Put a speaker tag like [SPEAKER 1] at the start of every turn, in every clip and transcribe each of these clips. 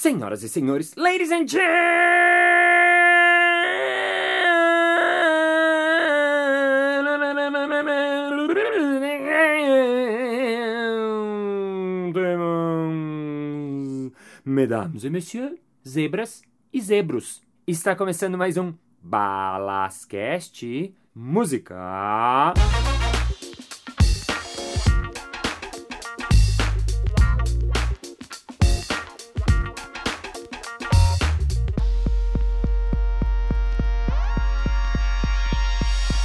[SPEAKER 1] Senhoras e senhores, ladies and gentlemen, mesdames e messieurs, zebras e zebros. Está começando mais um Balascast Música.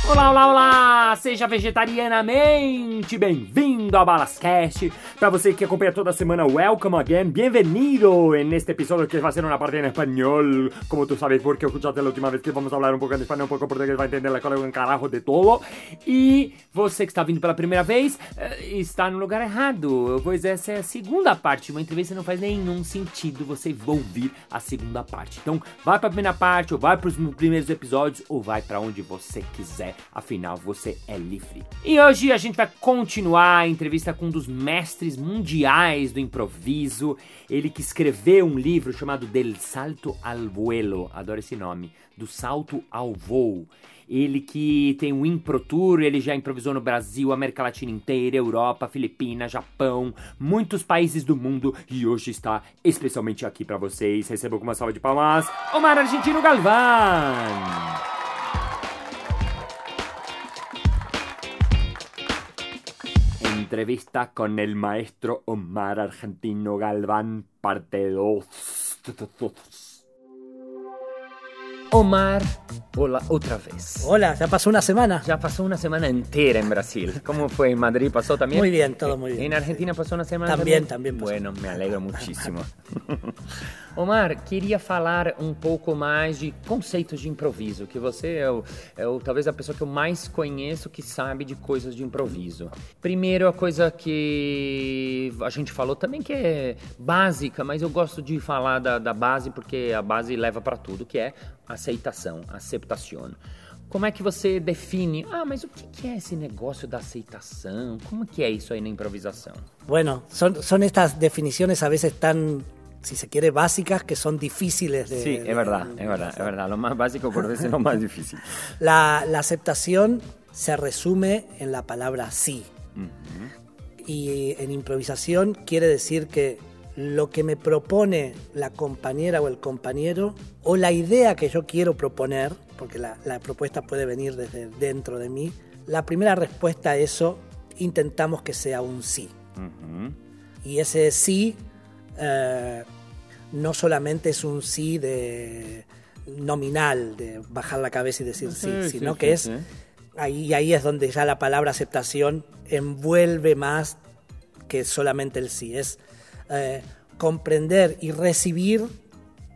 [SPEAKER 1] Olá, olá, olá! Seja vegetarianamente bem-vindo ao Balascast. Para você que acompanha toda semana, welcome again, bienvenido en este episodio que va a ser una parte en español. Como tú sabes, porque escuchaste la última vez que vamos a hablar un poco en español, un poco portugués, vai entender la cola un carajo de todo. E você que está vindo pela primeira vez, eh, está no lugar errado, pois essa é a segunda parte. Uma entrevista não faz nenhum sentido você ouvir a segunda parte. Então, vai para a primeira parte, ou vai para os primeiros episódios, ou vai para onde você quiser. Afinal, você é livre. E hoje a gente vai continuar a entrevista com um dos mestres mundiais do improviso. Ele que escreveu um livro chamado Del Salto al Vuelo. Adoro esse nome. Do Salto ao Voo. Ele que tem um Impro Tour, ele já improvisou no Brasil, América Latina inteira, Europa, Filipinas, Japão, muitos países do mundo e hoje está especialmente aqui para vocês. Recebo com uma salva de palmas, Omar Argentino Galvão. Entrevista con el maestro Omar Argentino Galván, parte 2. Omar, hola otra vez.
[SPEAKER 2] Hola, ya pasó una semana.
[SPEAKER 1] Ya pasó una semana entera en Brasil. ¿Cómo fue en Madrid? ¿Pasó también?
[SPEAKER 2] Muy bien, todo muy bien.
[SPEAKER 1] ¿En Argentina pasó una semana
[SPEAKER 2] También, también pasó.
[SPEAKER 1] Bueno, me alegro muchísimo. Omar, queria falar um pouco mais de conceitos de improviso, que você é, o, é o, talvez a pessoa que eu mais conheço que sabe de coisas de improviso. Primeiro, a coisa que a gente falou também que é básica, mas eu gosto de falar da, da base porque a base leva para tudo, que é aceitação, aceitação. Como é que você define? Ah, mas o que é esse negócio da aceitação? Como que é isso aí na improvisação?
[SPEAKER 2] Bueno, son, son estas definiciones a veces tan si se quiere, básicas que son difíciles de...
[SPEAKER 1] Sí, es verdad, es verdad, es verdad. Lo más básico por veces es lo más difícil.
[SPEAKER 2] La, la, aceptación se resume en la palabra sí. Uh -huh. Y en improvisación quiere decir que lo que me propone la compañera o el compañero, o la idea que yo quiero proponer, porque la, la propuesta puede venir desde dentro de mí, la primera respuesta a eso intentamos que sea un sí. Uh -huh. Y ese sí eh, no solamente es un sí de nominal, de bajar la cabeza y decir sí, sí sino
[SPEAKER 1] sí,
[SPEAKER 2] que
[SPEAKER 1] sí,
[SPEAKER 2] es ahí ahí es donde ya la palabra aceptación envuelve más que solamente el sí, es eh, comprender y recibir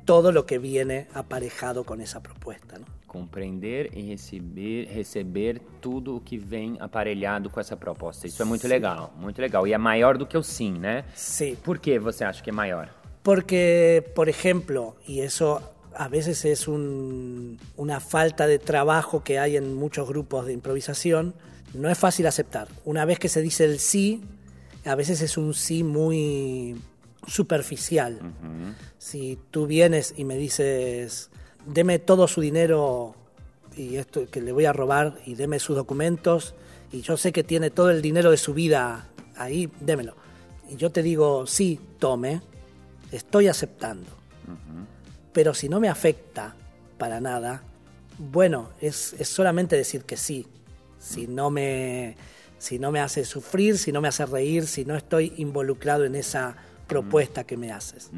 [SPEAKER 2] todo lo que viene aparejado con esa propuesta, ¿no?
[SPEAKER 1] Compreender e receber, receber tudo o que vem aparelhado com essa proposta. Isso é muito legal, muito legal. E é maior do que o sim, né?
[SPEAKER 2] Sí.
[SPEAKER 1] Por que você acha que é maior?
[SPEAKER 2] Porque, por ejemplo, y eso a veces es un, una falta de trabajo que hay en muchos grupos de improvisación, no es fácil aceptar. Una vez que se dice el sí, a veces es un sí muy superficial.
[SPEAKER 1] Uh -huh.
[SPEAKER 2] Si tú vienes y me dices, deme todo su dinero y esto que le voy a robar y deme sus documentos y yo sé que tiene todo el dinero de su vida ahí, démelo. Y yo te digo, sí, tome, estoy aceptando. Uh -huh. Pero si no me afecta para nada, bueno, es, es, solamente decir que sí. Si no, me, si no me hace sufrir, si no me hace reír, si no estoy involucrado en esa propuesta que me haces.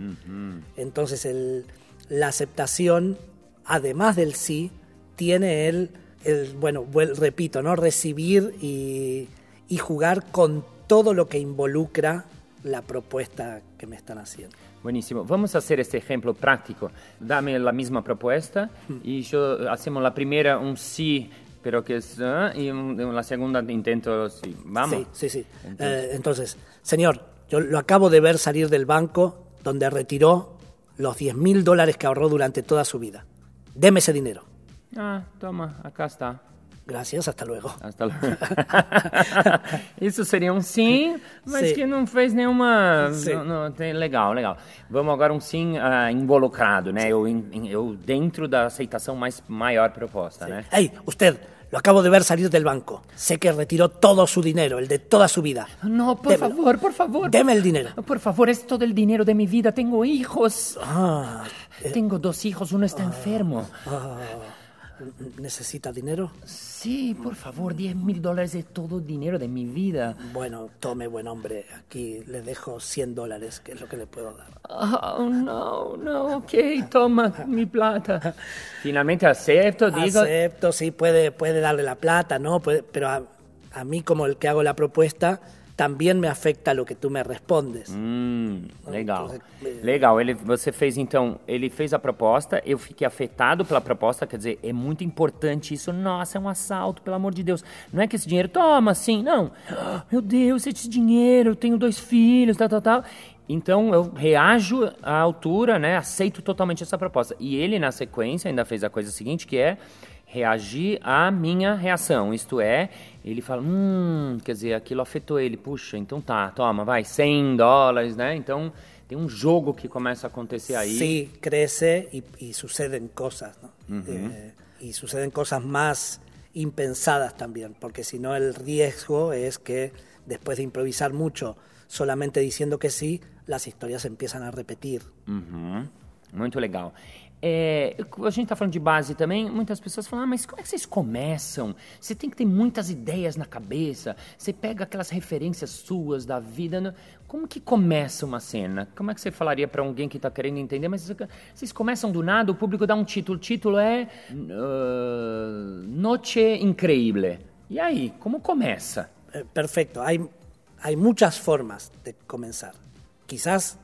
[SPEAKER 2] Entonces el, la aceptación, además del sí, tiene el, el bueno, repito, ¿no? recibir y, y jugar con todo lo que involucra la propuesta que me están haciendo.
[SPEAKER 1] Buenísimo. Vamos a hacer este ejemplo práctico. Dame la misma propuesta y yo hacemos la primera un sí, pero que es uh, y un, la segunda intento sí. Vamos.
[SPEAKER 2] Sí, sí, sí. Entonces, eh, entonces, señor, yo lo acabo de ver salir del banco donde retiró los 10 mil dólares que ahorró durante toda su vida. Deme ese dinero.
[SPEAKER 1] Ah, toma, acá está.
[SPEAKER 2] Gracias, hasta luego.
[SPEAKER 1] Hasta luego. Isso seria um sim, mas
[SPEAKER 2] Sim.
[SPEAKER 1] que não fez nenhuma.
[SPEAKER 2] Sim.
[SPEAKER 1] Não, não, legal, legal. Vamos agora um sim ah, involucrado, né? Eu, eu dentro da aceitação mais maior proposta, né?
[SPEAKER 2] Hey, usted, lo acabo de ver salir del banco. Sé que retiró todo su dinero, el de toda su vida.
[SPEAKER 1] No, por
[SPEAKER 2] Démelo.
[SPEAKER 1] favor, por favor.
[SPEAKER 2] Deme el dinero.
[SPEAKER 1] Por favor, es todo el dinero de mi vida. Tengo hijos.
[SPEAKER 2] Ah,
[SPEAKER 1] Tengo dos hijos, uno está enfermo.
[SPEAKER 2] ¿Necesita dinero?
[SPEAKER 1] Sí, por favor, 10 mil dólares es todo el dinero de mi vida.
[SPEAKER 2] Bueno, tome, buen hombre. Aquí le dejo 100 dólares, que es lo que le puedo dar.
[SPEAKER 1] Oh, no, no, ok, toma mi plata. Finalmente acepto, digo.
[SPEAKER 2] Acepto, sí, puede, puede darle la plata, ¿no? Puede- pero a, a mí, como el que hago la propuesta, también me afecta lo que tú me respondes.
[SPEAKER 1] Hum, legal.
[SPEAKER 2] Então, é-
[SPEAKER 1] Legal, ele, você fez então, ele fez a proposta, eu fiquei afetado pela proposta, quer dizer, é muito importante isso. Nossa, é um assalto, pelo amor de Deus. Não é que esse dinheiro, toma, assim, não. Meu Deus, esse dinheiro, eu tenho dois filhos, tal, tal, tal. Então eu reajo à altura, né? Aceito totalmente essa proposta. E ele, na sequência, ainda fez a coisa seguinte, que é reagir à minha reação. Isto é, ele fala, hum, quer dizer, aquilo afetou ele. Puxa, então tá, toma, vai, 100 dólares, né? Então tem um jogo que começa a acontecer aí.
[SPEAKER 2] Sí, crece y, y suceden cosas, ¿no? Eh, y suceden cosas más impensadas también, porque no el riesgo es que después de improvisar mucho, solamente diciendo que sí, las historias se empiezan a repetir.
[SPEAKER 1] Uhum, muito legal. É, a gente está falando de base também, muitas pessoas falam, ah, mas como é que vocês começam? Você tem que ter muitas ideias na cabeça, você pega aquelas referências suas da vida. né? Como que começa uma cena? Como é que você falaria para alguém que está querendo entender? Mas vocês começam do nada, o público dá um título, o título é uh, Noche Increíble. E aí, como começa?
[SPEAKER 2] Eh, perfecto, hay, hay muchas formas de comenzar. Quizás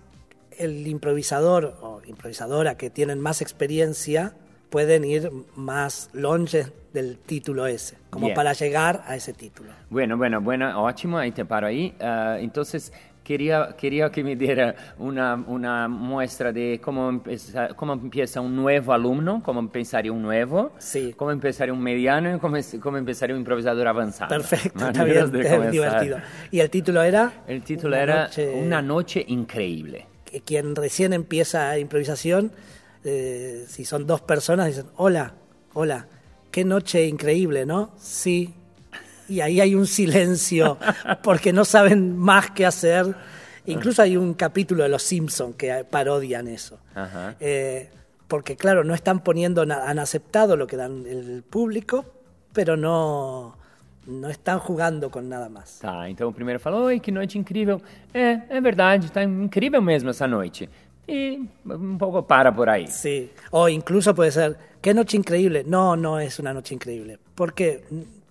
[SPEAKER 2] el improvisador o improvisadora que tienen más experiencia pueden ir más longe del título ese, como
[SPEAKER 1] Bien.
[SPEAKER 2] para llegar a ese título.
[SPEAKER 1] Bueno, bueno, bueno, ótimo, ahí te paro ahí. Ah, entonces, quería, quería que me diera una, una muestra de cómo, empeza- cómo empieza un nuevo alumno, cómo empezaría un nuevo,
[SPEAKER 2] Sí.
[SPEAKER 1] cómo empezaría un mediano y cómo, cómo empezaría un improvisador avanzado.
[SPEAKER 2] Perfecto, está
[SPEAKER 1] Maneras
[SPEAKER 2] bien,
[SPEAKER 1] de
[SPEAKER 2] es
[SPEAKER 1] comenzar.
[SPEAKER 2] divertido. Y el título era
[SPEAKER 1] El título
[SPEAKER 2] Una
[SPEAKER 1] era
[SPEAKER 2] noche-
[SPEAKER 1] Una noche increíble.
[SPEAKER 2] Que quien recién empieza improvisación, eh, si son dos personas, dicen, hola, hola, qué noche increíble, ¿no? Sí. Y ahí hay un silencio porque no saben más qué hacer. Incluso hay un capítulo de Los Simpson que parodian eso.
[SPEAKER 1] Ajá.
[SPEAKER 2] Eh, porque claro, no están poniendo, han aceptado lo que dan el público, pero no, no están jugando con nada más.
[SPEAKER 1] Tá, então o primeiro fala, oi, que noite incrível. É, é verdade, tá incrível mesmo essa noite. E um pouco para por aí.
[SPEAKER 2] Sí, o incluso puede ser, qué noche increíble. No, no es una noche increíble. ¿Por qué?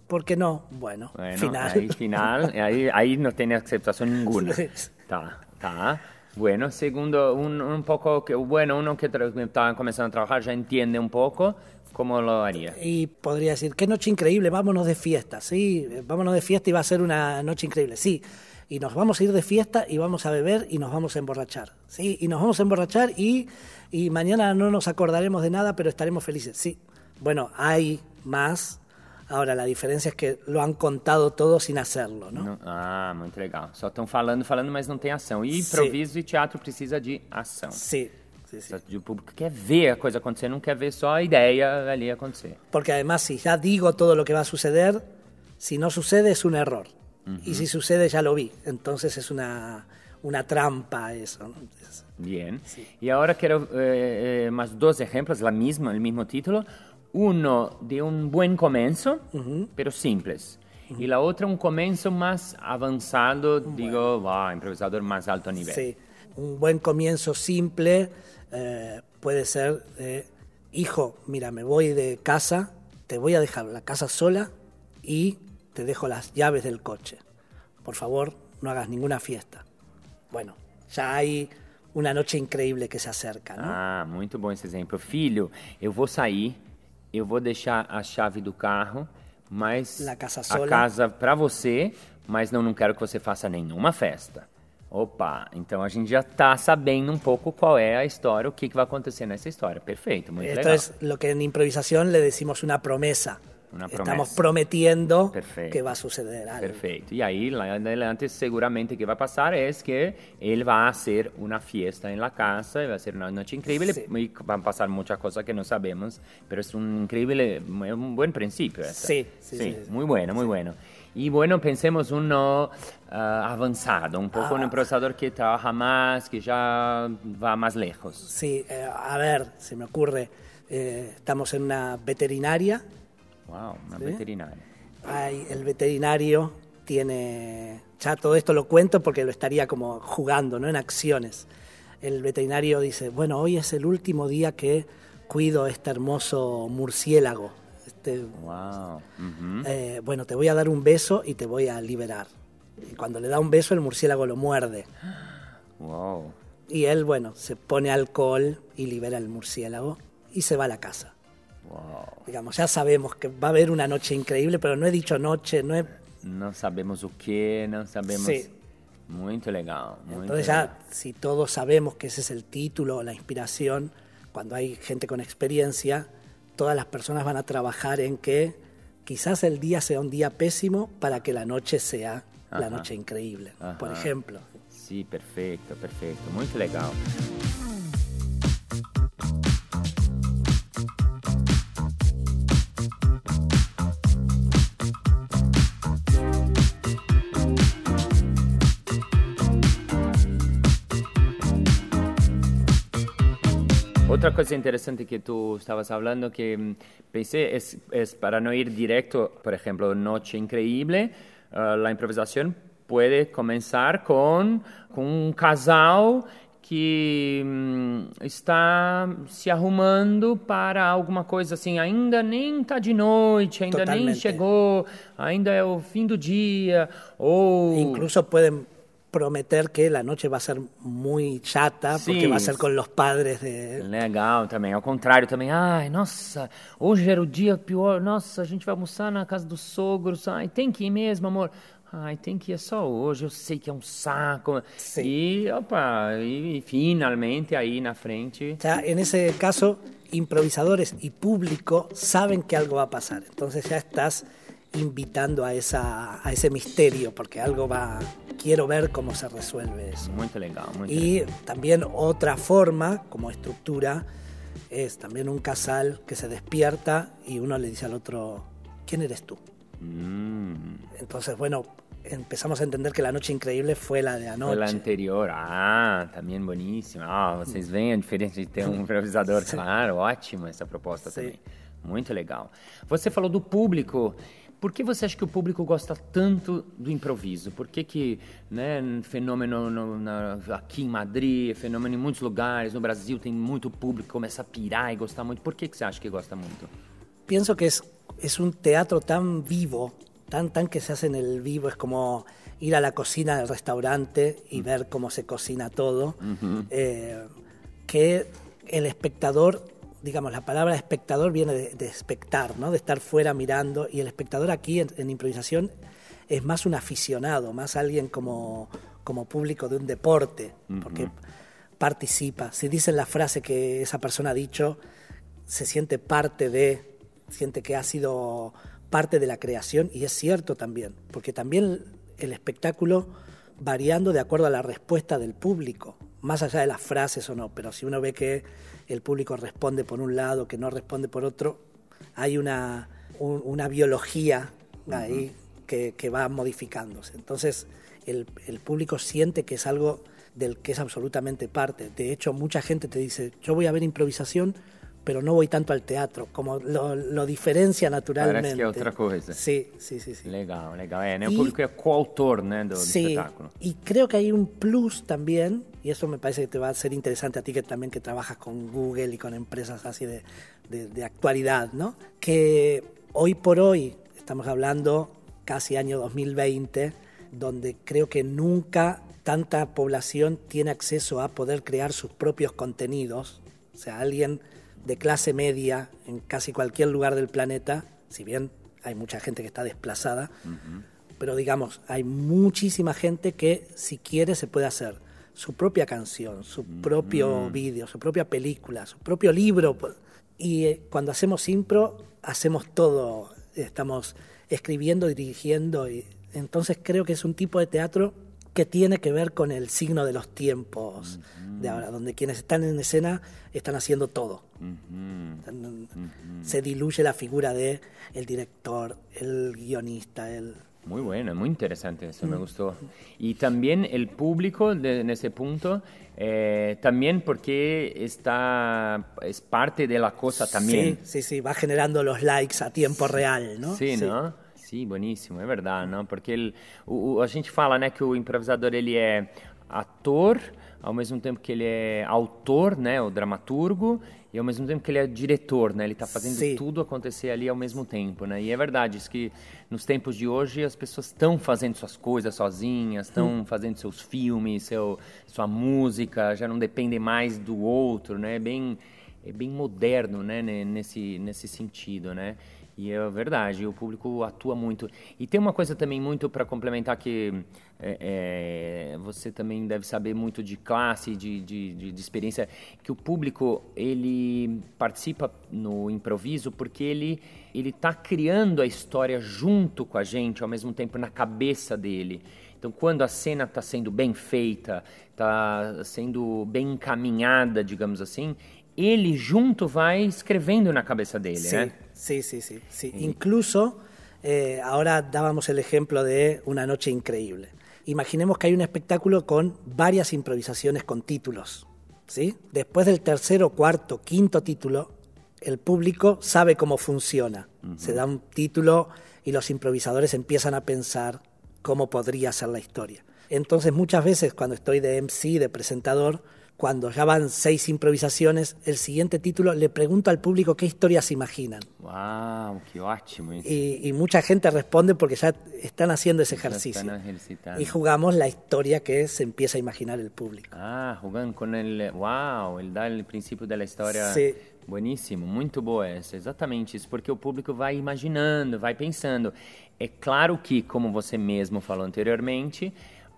[SPEAKER 2] ¿Por qué no? Bueno,
[SPEAKER 1] Bueno,
[SPEAKER 2] final.
[SPEAKER 1] Aí, final, aí, aí não tem aceptação nenhuma.
[SPEAKER 2] Sí.
[SPEAKER 1] Tá, tá. Bueno, segundo, un, un poco, que, bueno, uno que está comenzando a trabajar ya entiende un poco cómo lo haría.
[SPEAKER 2] Y podría decir, qué noche increíble, vámonos de fiesta, sí, vámonos de fiesta y va a ser una noche increíble, sí. Y nos vamos a ir de fiesta y vamos a beber y nos vamos a emborrachar, sí. Y nos vamos a emborrachar y, y mañana no nos acordaremos de nada, pero estaremos felices, sí. Bueno, hay más. Ahora, la diferencia es que lo han contado todo sin hacerlo, ¿no?
[SPEAKER 1] Não- ah, muito legal. Só estão falando, falando, mas não tem ação. E improviso e teatro precisa de ação.
[SPEAKER 2] Sí, sí, sí.
[SPEAKER 1] O público quer ver a coisa acontecer, não quer ver só a ideia ali acontecer.
[SPEAKER 2] Porque además, si ya digo todo lo que va a suceder, si no sucede es un error. Y si sucede, ya lo vi. Entonces es una, una trampa eso. ¿no? Es-
[SPEAKER 1] Bien. Y ahora quiero eh, eh, más dos ejemplos, la misma, el mismo título. Uno de un buen comienzo, pero simples. Y la otra un comienzo más avanzado, digo, wow, improvisador más alto nivel.
[SPEAKER 2] Sí. Un buen comienzo simple eh, puede ser, eh, hijo, mira, me voy de casa, te voy a dejar la casa sola y te dejo las llaves del coche. Por favor, no hagas ninguna fiesta. Bueno, ya hay una noche increíble que se acerca, ¿no?
[SPEAKER 1] Ah, muito bom esse exemplo. Filho, eu vou sair, eu vou deixar a chave do carro, mas
[SPEAKER 2] La casa
[SPEAKER 1] a casa para você, mas não, não quero que você faça nenhuma festa. Opa, então a gente já está sabendo um pouco qual é a história, o que, que vai acontecer nessa história. Perfeito, muito
[SPEAKER 2] Esto
[SPEAKER 1] legal.
[SPEAKER 2] es lo que en improvisación le decimos una promesa.
[SPEAKER 1] Una
[SPEAKER 2] estamos prometiendo
[SPEAKER 1] Perfecto.
[SPEAKER 2] que va a suceder algo.
[SPEAKER 1] Perfecto. Y ahí, la- adelante, seguramente que va a pasar es que él va a hacer una fiesta en la casa, va a ser una noche increíble,
[SPEAKER 2] Sí.
[SPEAKER 1] y van a pasar muchas cosas que no sabemos, pero es un increíble, un buen principio.
[SPEAKER 2] sí, sí, sí.
[SPEAKER 1] muy bueno, muy bueno. Y bueno, pensemos uno ah, avanzado, un poco un
[SPEAKER 2] Ah.
[SPEAKER 1] improvisador que trabaja más, que ya va más lejos.
[SPEAKER 2] Sí, eh, a ver, se me ocurre, eh, estamos en una veterinaria,
[SPEAKER 1] Wow, una
[SPEAKER 2] Sí.
[SPEAKER 1] veterinaria.
[SPEAKER 2] hay, el veterinario tiene, ya todo esto lo cuento porque lo estaría como jugando, ¿no? En acciones. El veterinario dice, bueno, hoy es el último día que cuido este hermoso murciélago. Este,
[SPEAKER 1] Wow. ujú.
[SPEAKER 2] eh, bueno, te voy a dar un beso y te voy a liberar. Y cuando le da un beso, el murciélago lo muerde.
[SPEAKER 1] Wow.
[SPEAKER 2] Y él, bueno, se pone alcohol y libera el murciélago y se va a la casa.
[SPEAKER 1] Wow.
[SPEAKER 2] Digamos, ya sabemos que va a haber una noche increíble, pero no he dicho noche, no he...
[SPEAKER 1] Não sabemos o que, não sabemos.
[SPEAKER 2] Sí.
[SPEAKER 1] Muito legal. Muito
[SPEAKER 2] Entonces
[SPEAKER 1] legal.
[SPEAKER 2] ya, si todos sabemos que ese es el título o la inspiración, cuando hay gente con experiencia, todas las personas van a trabajar en que quizás el día sea un día pésimo para que la noche sea la noche increíble,
[SPEAKER 1] Ajá.
[SPEAKER 2] por ejemplo.
[SPEAKER 1] Sim, perfeito, perfeito. Muito legal. Otra cosa interesante que tú estabas hablando que mm, pensé es, es para no ir directo, por ejemplo, Noche Increíble, eh, la improvisación puede comenzar con, con un casal que mm, está se arrumando para alguma coisa assim, ainda nem tá de noite, ainda nem
[SPEAKER 2] Totalmente.
[SPEAKER 1] chegou, ainda é o fim do dia, ou
[SPEAKER 2] Incluso pueden prometer que la noche va a ser muy chata porque
[SPEAKER 1] Sí.
[SPEAKER 2] va a ser con los padres de...
[SPEAKER 1] Legal também, ao contrário também. Ai, nossa, hoje era o dia pior. Nossa, a gente vai almoçar na casa dos sogros. Ai, tem que ir mesmo, amor. Ai, tem que ir só hoje. Eu sei que é um saco.
[SPEAKER 2] Sim.
[SPEAKER 1] E, opa, e finalmente aí na frente.
[SPEAKER 2] Ya en ese caso, improvisadores y público saben que algo va a pasar. Entonces ya estás invitando a, esa, a ese misterio porque algo va... Quiero ver cómo se resuelve eso.
[SPEAKER 1] Muito legal, muito
[SPEAKER 2] Y también otra forma, como estructura, es también un casal que se despierta y uno le dice al otro, ¿quién eres tú?
[SPEAKER 1] Hum,
[SPEAKER 2] Entonces, bueno, empezamos a entender que la noche increíble fue la de anoche.
[SPEAKER 1] foi lá anterior. Ah, também bueníssima. Ah, vocês veem a diferença de ter um improvisador, claro. Ótima essa proposta
[SPEAKER 2] Sim.
[SPEAKER 1] também. Muito legal. Você falou do público. Por que você acha que o público gosta tanto do improviso? Por que que, né, fenômeno no- na- aqui em Madrid, fenômeno em muitos lugares, no Brasil tem muito público que começa a pirar e gostar muito. Por que que você acha que gosta muito?
[SPEAKER 2] Pienso que es, es un teatro tan vivo, tan, tan que se hace en el vivo, es como ir a la cocina del restaurante y ver cómo se cocina todo, eh, que el espectador, digamos, la palabra espectador viene de, de espectar, ¿no? de estar fuera mirando, y el espectador aquí en, en improvisación es más un aficionado, más alguien como, como público de un deporte, porque participa. Si dicen la frase que esa persona ha dicho, se siente parte de, siente que ha sido parte de la creación y es cierto también, porque también el espectáculo variando de acuerdo a la respuesta del público, más allá de las frases o no, pero si uno ve que el público responde por un lado, que no responde por otro, hay una, un- una biología ahí que, que va modificándose. Entonces el, el público siente que es algo del que es absolutamente parte. De hecho, mucha gente te dice, yo voy a ver improvisación, pero no voy tanto al teatro, como lo, lo diferencia naturalmente.
[SPEAKER 1] Parece que é outra coisa.
[SPEAKER 2] Sí, sí, sí. sí.
[SPEAKER 1] Legal, legal. É, né? O
[SPEAKER 2] E-
[SPEAKER 1] público é coautor, do, do
[SPEAKER 2] Sí,
[SPEAKER 1] espetáculo.
[SPEAKER 2] y creo que hay un plus también, y eso me parece que te va a ser interesante a ti que también que trabajas con Google y con empresas así de, de- de actualidad, ¿no? Que hoy por hoy, estamos hablando casi año 2020, donde creo que nunca tanta población tiene acceso a poder crear sus propios contenidos. O sea, alguien de clase media en casi cualquier lugar del planeta, si bien hay mucha gente que está desplazada, pero digamos, hay muchísima gente que si quiere se puede hacer su propia canción, su propio vídeo, su propia película, su propio libro. Y eh, cuando hacemos impro, hacemos todo estamos escribiendo, dirigiendo, y entonces creo que es un tipo de teatro que tiene que ver con el signo de los tiempos de ahora, donde quienes están en escena están haciendo todo. Se diluye la figura de el director, el guionista, el
[SPEAKER 1] muy bueno, muy interesante, eso me mm. gustó. Y también el público en ese punto, eh, también porque está, es parte de la cosa también.
[SPEAKER 2] Sí, sí, sí, va generando los likes a tiempo real, ¿no?
[SPEAKER 1] Sí, ¿no? Sí, buenísimo, é verdade, não? Porque ele, o, a gente fala, né, que o improvisador ele é ator, ao mesmo tempo que ele é autor, né, o dramaturgo, e ao mesmo tempo que ele é diretor, né? Ele está fazendo Sim. tudo acontecer ali ao mesmo tempo, né? E é verdade, isso que nos tempos de hoje as pessoas estão fazendo suas coisas sozinhas, estão hum. fazendo seus filmes, seu, sua música, já não dependem mais do outro, né? É bem, é bem moderno, né? Nesse, nesse sentido, né? E é verdade, o público atua muito. E tem uma coisa também muito para complementar que é, é, você também deve saber muito de classe, de, de, de, de, experiência, que o público ele participa no improviso porque ele ele está criando a história junto com a gente, ao mesmo tempo na cabeça dele. Então, quando a cena está sendo bem feita, está sendo bem encaminhada, digamos assim, ele junto vai escrevendo na cabeça dele,
[SPEAKER 2] sí,
[SPEAKER 1] né?
[SPEAKER 2] Sí, sí, sí. sí. Incluso, eh, ahora dábamos el ejemplo de Una noche increíble. Imaginemos que hay un espectáculo con varias improvisaciones con títulos. ¿sí? Después del tercero, cuarto, quinto título, el público sabe cómo funciona. Se da un título y los improvisadores empiezan a pensar cómo podría ser la historia. Entonces muchas veces cuando estoy de MC, de presentador, cuando ya van seis improvisaciones, el siguiente título le pregunto al público qué historias imaginan.
[SPEAKER 1] ¡Wow! ¡Qué ótimo!
[SPEAKER 2] Y, y, mucha gente responde porque ya están haciendo ese ejercicio. y jugamos la historia que se empieza a imaginar el público.
[SPEAKER 1] Ah, jugando con el. ¡Wow! Ele dá o princípio da história. Sí. Bueníssimo, muito boa essa, exatamente isso, porque o público vai imaginando, vai pensando. É claro que, como você mesmo falou anteriormente,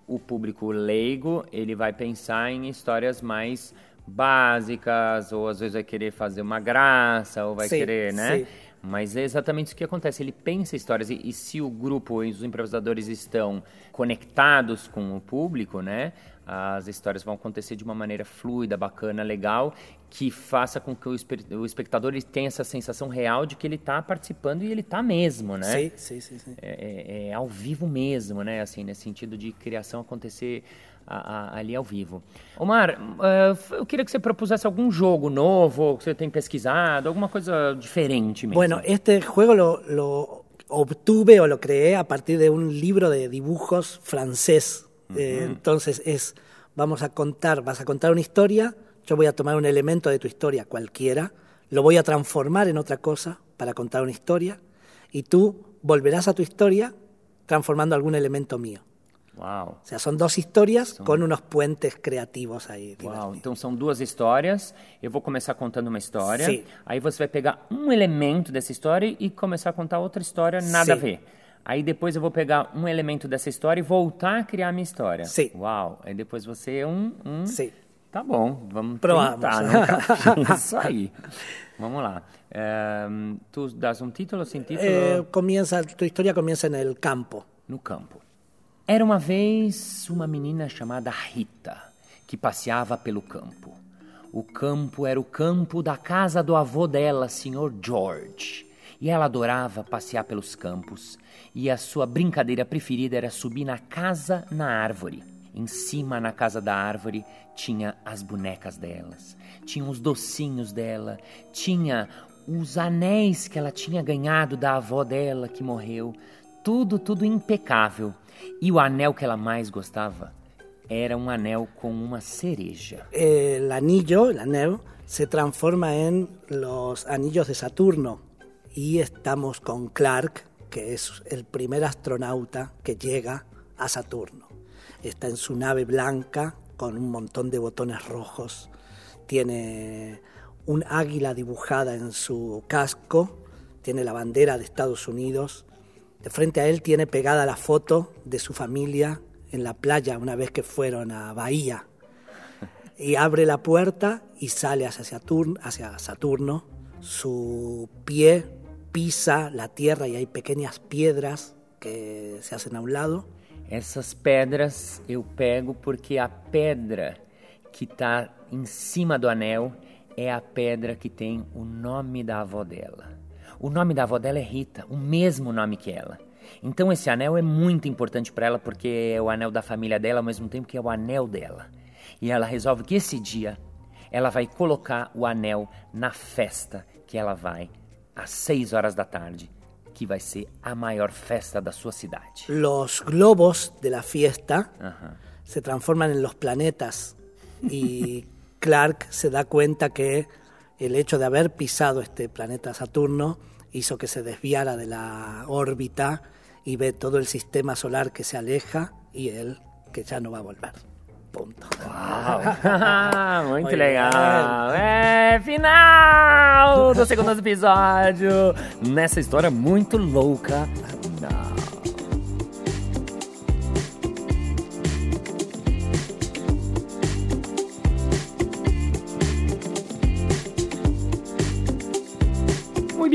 [SPEAKER 1] o público leigo ele vai pensar em histórias mais básicas ou às vezes vai querer fazer uma graça ou vai sim, querer, né? Sim. Mas é exatamente isso que acontece. Ele pensa histórias e, e se o grupo e os improvisadores estão conectados com o público, né? as histórias vão acontecer de uma maneira fluida, bacana, legal, que faça com que o, o espectador ele tenha essa sensação real de que ele está participando e ele está mesmo, né?
[SPEAKER 2] Sim, sim, sim. sim.
[SPEAKER 1] É, é, é, ao vivo mesmo, né? Assim, nesse sentido de criação acontecer a, a, ali ao vivo. Omar, uh, eu queria que você propusesse algum jogo novo que você tem pesquisado, alguma coisa diferente mesmo.
[SPEAKER 2] Bueno, este juego lo, lo obtuve o lo creé a partir de un libro de dibujos francés Eh, entonces es, vamos a contar, vas a contar una historia, yo voy a tomar un elemento de tu historia cualquiera, lo voy a transformar en otra cosa para contar una historia y tú volverás a tu historia transformando algún elemento mío.
[SPEAKER 1] Wow.
[SPEAKER 2] O sea, son dos historias son... con unos puentes creativos aí.
[SPEAKER 1] Uau, então são duas histórias. Eu vou começar contando uma história. Sim. Aí você vai pegar um elemento dessa história e começar a contar outra história nada Sim. a ver. Aí depois eu vou pegar um elemento dessa história e voltar a criar a minha história.
[SPEAKER 2] Sim.
[SPEAKER 1] Uau. Aí depois você é um. um...
[SPEAKER 2] Sim.
[SPEAKER 1] Tá bom, vamos
[SPEAKER 2] Provamos.
[SPEAKER 1] tentar, né? Isso aí. Vamos lá. É, tu das um título sem título?
[SPEAKER 2] É, comienza, tua história começa no campo.
[SPEAKER 1] No campo. Era uma vez uma menina chamada Rita que passeava pelo campo. O campo era o campo da casa do avô dela, Sr. George. E ela adorava passear pelos campos e a sua brincadeira preferida era subir na casa na árvore. Em cima, na casa da árvore, tinha as bonecas delas, tinha os docinhos dela, tinha os anéis que ela tinha ganhado da avó dela que morreu. Tudo, tudo impecável. E o anel que ela mais gostava era um anel com uma cereja.
[SPEAKER 2] El anillo, el anel, se transforma en los anillos de Saturno. Y estamos con Clark, que es el primer astronauta que llega a Saturno. Está en su nave blanca con un montón de botones rojos, tiene un águila dibujada en su casco, tiene la bandera de Estados Unidos, de frente a él tiene pegada la foto de su familia en la playa una vez que fueron a Bahía. Y abre la puerta y sale hacia Saturno. Su pie pisa la tierra y hay pequeñas piedras que se hacen a un lado.
[SPEAKER 1] Essas pedras eu pego porque a pedra que está em cima do anel é a pedra que tem o nome da avó dela. O nome da avó dela é Rita, o mesmo nome que ela. Então esse anel é muito importante para ela porque é o anel da família dela ao mesmo tempo que é o anel dela. E ela resolve que esse dia ela vai colocar o anel na festa que ela vai às 6 horas da tarde, que vai ser a maior festa da sua cidade.
[SPEAKER 2] Los globos de la fiesta se transforman en los planetas y Clark se da cuenta que el hecho de haber pisado este planeta Saturno hizo que se desviara de la órbita y ve todo el sistema solar que se aleja y él que já não vai voltar. Ponto.
[SPEAKER 1] Uau! Muito legal! É, final do segundo episódio! Nessa história muito louca.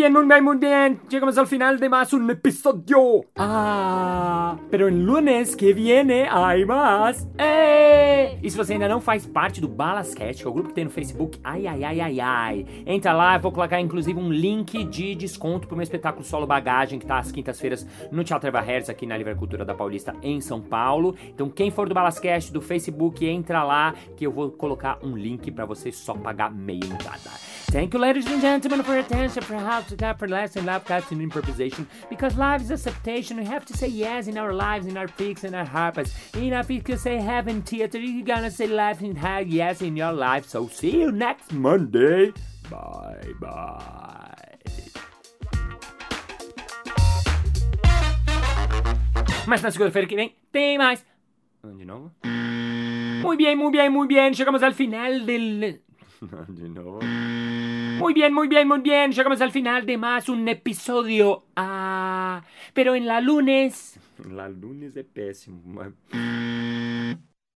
[SPEAKER 1] Bien, muy bien, muy bien. Llegamos al final de más un episodio. Ah, pero el lunes que viene hay más. Ei! E se você ainda não faz parte do Balascast, que é o grupo que tem no Facebook, ai, ai, ai, ai, ai. Entra lá, eu vou colocar inclusive um link de desconto pro meu espetáculo Solo Bagagem, que tá às quintas-feiras no Teatro Eva Hertz, aqui na Livre Cultura da Paulista, em São Paulo. Então, quem for do Balascast, do Facebook, entra lá, que eu vou colocar um link pra você só pagar meia entrada. Thank you, ladies and gentlemen, for your attention, for how to get for lesson, love, casting, improvisation. Because life is acceptation. We have to say yes in our lives, in our peaks, in our harps. And if you say heaven theater, you're gonna say life and have yes in your life. So see you next Monday. Bye bye. Mas na segunda-feira que vem tem mais. De novo? Muy bien, muy bien, muy bien. Llegamos al final del. De nuevo. Muy bien, muy bien, muy bien. Llegamos al final de más un episodio. Ah, pero en la lunes. La lunes péssimo. Mas...